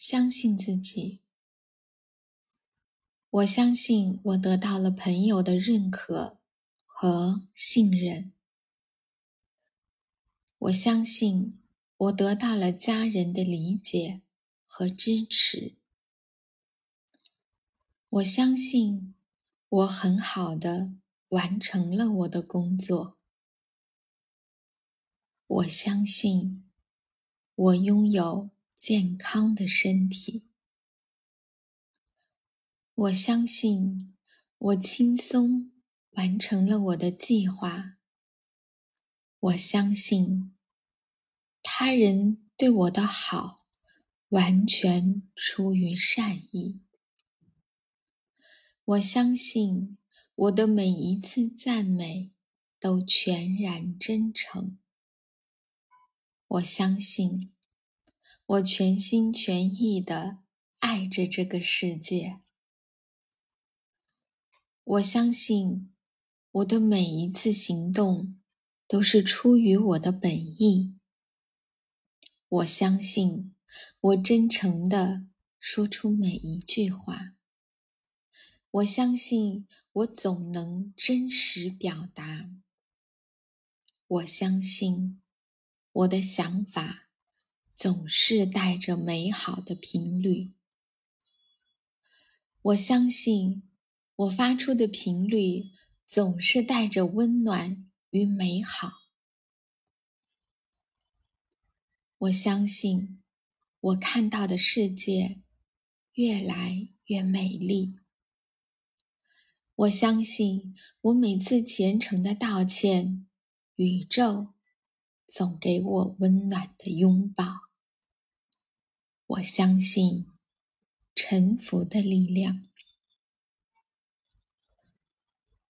相信自己。我相信我得到了朋友的认可和信任。我相信我得到了家人的理解和支持。我相信我很好的完成了我的工作。我相信我拥有健康的身体。我相信我轻松完成了我的计划。我相信他人对我的好完全出于善意。我相信我的每一次赞美都全然真诚。我相信我全心全意的爱着这个世界。我相信我的每一次行动都是出于我的本意。我相信我真诚的说出每一句话。我相信我总能真实表达。我相信我的想法总是带着美好的频率。我相信。我发出的频率总是带着温暖与美好。我相信，我看到的世界越来越美丽。我相信，我每次虔诚的道歉，宇宙总给我温暖的拥抱。我相信，臣服的力量。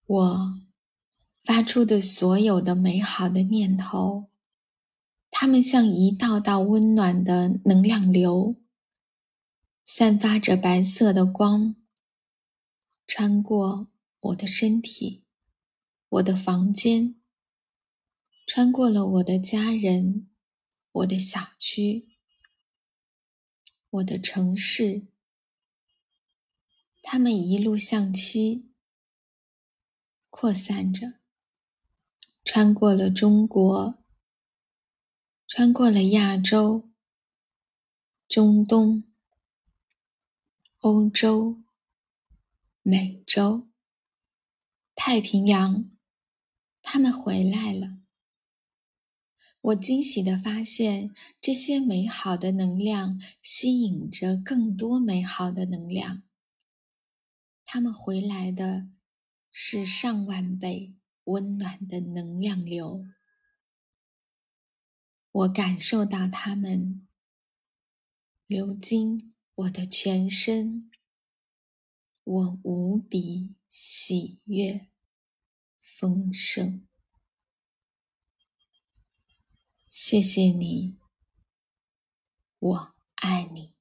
我发出的所有的美好的念头，它们像一道道温暖的能量流，散发着白色的光，穿过我的身体、我的房间，穿过了我的家人、我的小区、我的城市，他们一路向西。扩散着，穿过了中国，穿过了亚洲、中东、欧洲、美洲、太平洋，他们回来了。我惊喜地发现，这些美好的能量吸引着更多美好的能量。他们回来的。是上万倍温暖的能量流，我感受到它们流经我的全身，我无比喜悦、丰盛。谢谢你，我爱你。